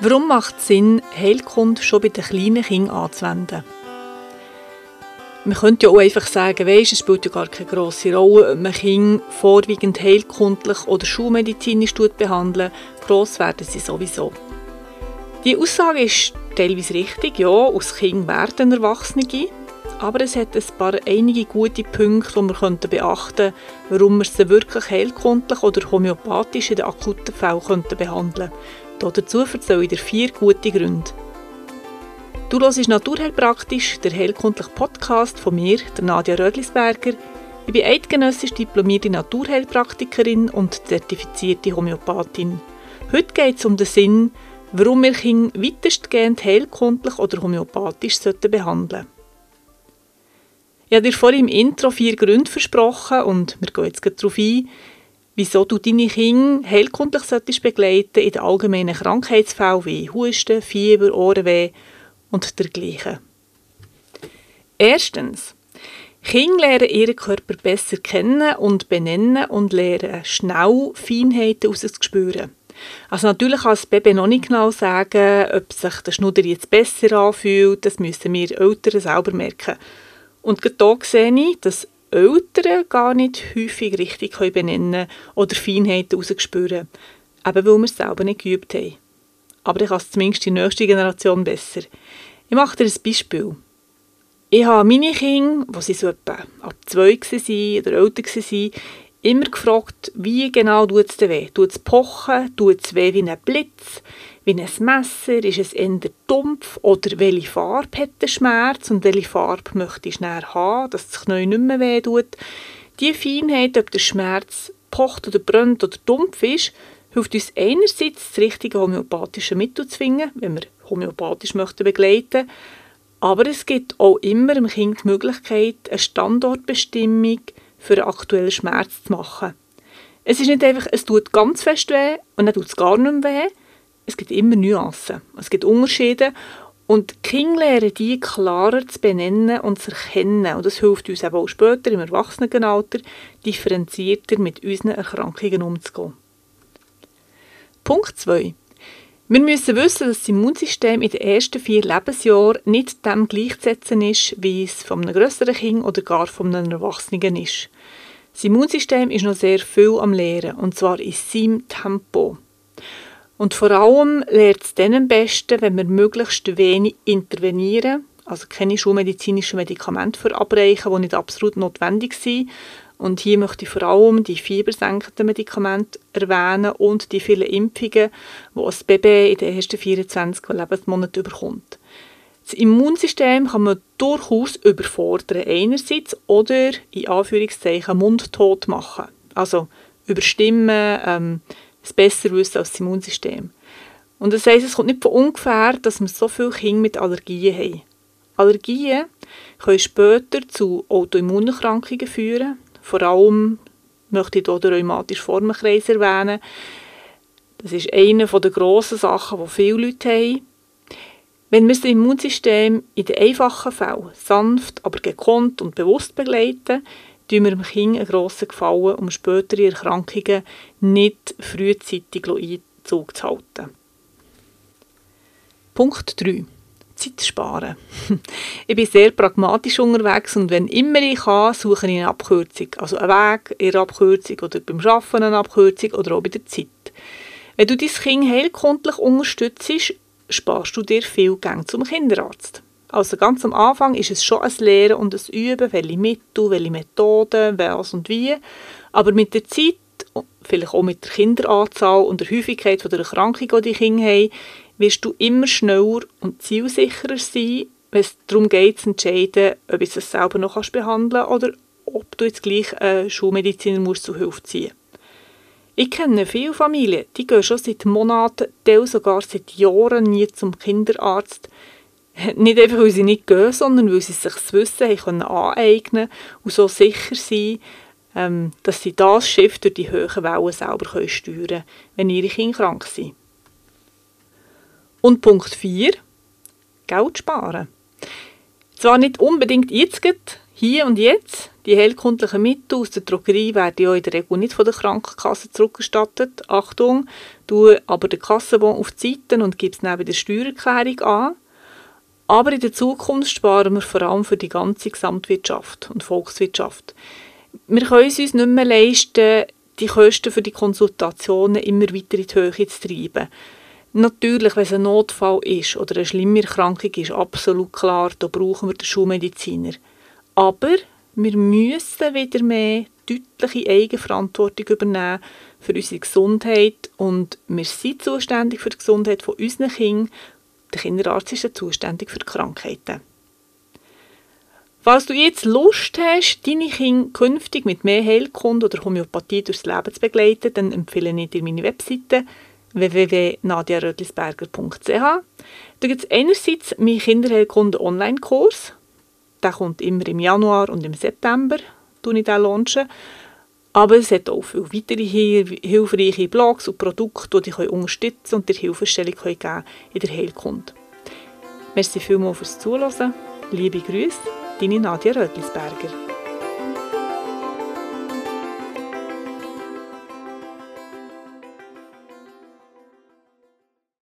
Warum macht es Sinn, Heilkunde schon bei den kleinen Kindern anzuwenden? Man könnte ja auch einfach sagen, weisst, es spielt ja gar keine grosse Rolle, ob man Kinder vorwiegend heilkundlich oder schulmedizinisch behandelt. Gross werden sie sowieso. Die Aussage ist teilweise richtig, ja, aus Kind werden Erwachsene. Aber es hat ein paar einige gute Punkte, die wir beachten könnten, warum wir sie wirklich heilkundlich oder homöopathisch in den akuten Fällen behandeln könnten. Dazu erzähle ich dir vier gute Gründe. Du hörst Naturheilpraktisch, der heilkundliche Podcast von mir, der Nadja Rödlisberger. Ich bin eidgenössisch diplomierte Naturheilpraktikerin und zertifizierte Homöopathin. Heute geht es um den Sinn, warum wir Kinder weitestgehend heilkundlich oder homöopathisch behandeln sollten. Ich habe dir vorhin im Intro vier Gründe versprochen und wir gehen jetzt darauf ein, wieso du deine Kinder heilkundlich solltest begleiten in den allgemeinen Krankheitsfällen wie Husten, Fieber, Ohrenweh und dergleichen. Erstens. Kinder lernen ihren Körper besser kennen und benennen und lernen schnell Feinheiten auszuspüren. Also natürlich kann das Baby noch nicht genau sagen, ob sich der Schnudder jetzt besser anfühlt. Das müssen wir Eltern selber merken. Und hier sehe ich, dass Eltern gar nicht häufig richtig benennen oder Feinheiten herausspüren, eben weil wir es selber nicht geübt haben. Aber ich kann es zumindest die nächste Generation besser. Ich mache dir ein Beispiel. Ich habe meine Kinder, die sie so etwa ab zwei waren oder älter waren, immer gefragt, wie genau tut es weh? Tut es pochen? Tut es weh wie ein Blitz? Wie ein Messer? Ist es eher dumpf? Oder welche Farbe hat der Schmerz? Und welche Farbe möchte ich schnell haben, dass das Knie nicht mehr weh tut? Die Feinheit, ob der Schmerz pocht oder brennt oder dumpf ist, hilft uns einerseits, das richtige homöopathische Mittel zu finden, wenn wir homöopathisch möchten begleiten aber es gibt auch immer dem Kind die Möglichkeit, eine Standortbestimmung für einen aktuellen Schmerz zu machen. Es ist nicht einfach, es tut ganz fest weh und dann tut es gar nicht mehr weh. Es gibt immer Nuancen. Es gibt Unterschiede und die Kinder lernen die klarer zu benennen und zu erkennen. Und das hilft uns auch später im Erwachsenenalter, differenzierter mit unseren Erkrankungen umzugehen. Punkt 2. Wir müssen wissen, dass das Immunsystem in den ersten vier Lebensjahren nicht dem gleichzusetzen ist, wie es von einem größeren Kind oder gar von einem Erwachsenen ist. Das Immunsystem ist noch sehr viel am Lehren, und zwar in seinem Tempo. Und vor allem lernt es dann am besten, wenn wir möglichst wenig intervenieren, also keine schulmedizinischen Medikamente verabreichen, die nicht absolut notwendig sind, und hier möchte ich vor allem die fiebersenkenden Medikamente erwähnen und die vielen Impfungen, die das Baby in den ersten 24 Lebensmonaten bekommt. Das Immunsystem kann man durchaus überfordern einerseits oder in Anführungszeichen mundtot machen. Also überstimmen, ähm, es besser wissen als das Immunsystem. Und das heisst, es kommt nicht von ungefähr, dass wir so viele Kinder mit Allergien haben. Allergien können später zu Autoimmunerkrankungen führen, vor allem möchte ich hier den rheumatischen Formenkreis erwähnen. Das ist eine der grossen Sachen, die viele Leute haben. Wenn wir das Immunsystem in den einfachen Fällen sanft, aber gekonnt und bewusst begleiten, tun wir dem Kind einen grossen Gefallen, um spätere Erkrankungen nicht frühzeitig Einzug zu halten. Punkt 3. Zeit sparen. ich bin sehr pragmatisch unterwegs und wenn immer ich kann, suche ich eine Abkürzung. Also einen Weg in einer Abkürzung oder beim Arbeiten eine Abkürzung oder auch bei der Zeit. Wenn du dein Kind heilkundlich unterstützt, sparst du dir viel Geld zum Kinderarzt. Also ganz am Anfang ist es schon ein Lehren und ein Üben, welche Mittel, welche Methoden, was und wie. Aber mit der Zeit, vielleicht auch mit der Kinderanzahl und der Häufigkeit der Erkrankung, die die Kinder haben, wirst du immer schneller und zielsicherer sein, wenn es darum geht, zu entscheiden, ob du es selber noch behandeln kannst oder ob du jetzt gleich einen Schulmediziner musst zu Hilfe ziehen Ich kenne viele Familien, die gehen schon seit Monaten, teil sogar seit Jahren nie zum Kinderarzt. Nicht einfach, weil sie nicht gehen, sondern weil sie sich das Wissen haben können aneignen und so sicher sein, ähm, dass sie das Schiff durch die hohen Wellen selber steuern können, wenn ihre Kinder krank sind. Und Punkt 4, Geld sparen. Zwar nicht unbedingt jetzt, hier und jetzt, Die heilkundlichen Mittel aus der Drogerie werden ja in der Regel nicht von der Krankenkasse zurückgestattet. Achtung, du aber den Kassenbon auf die Seite und gibst neben der Steuererklärung an. Aber in der Zukunft sparen wir vor allem für die ganze Gesamtwirtschaft und Volkswirtschaft. Wir können es uns nicht mehr leisten, die Kosten für die Konsultationen immer weiter in die Höhe zu treiben. Natürlich, wenn es ein Notfall ist oder eine schlimme Erkrankung ist, absolut klar, da brauchen wir den Schulmediziner. Aber wir müssen wieder mehr deutliche Eigenverantwortung übernehmen für unsere Gesundheit und wir sind zuständig für die Gesundheit von unseren Kindern. Der Kinderarzt ist zuständig für die Krankheiten. Falls du jetzt Lust hast, deine Kinder künftig mit mehr Heilkunde oder Homöopathie durchs Leben zu begleiten, dann empfehle ich dir meine Webseite www.nadiarödlisberger.ch. Da gibt es einerseits meinen Kinderheilkunde Online-Kurs. Der kommt immer im Januar und im September, ich den launchen. Aber es hat auch viele weitere hilfreiche Blogs und Produkte, die dich unterstützen und dir Hilfestellung geben in der Heilkunde. Merci vielmals fürs Zuhören. Liebe Grüße, deine Nadia Rödlisberger.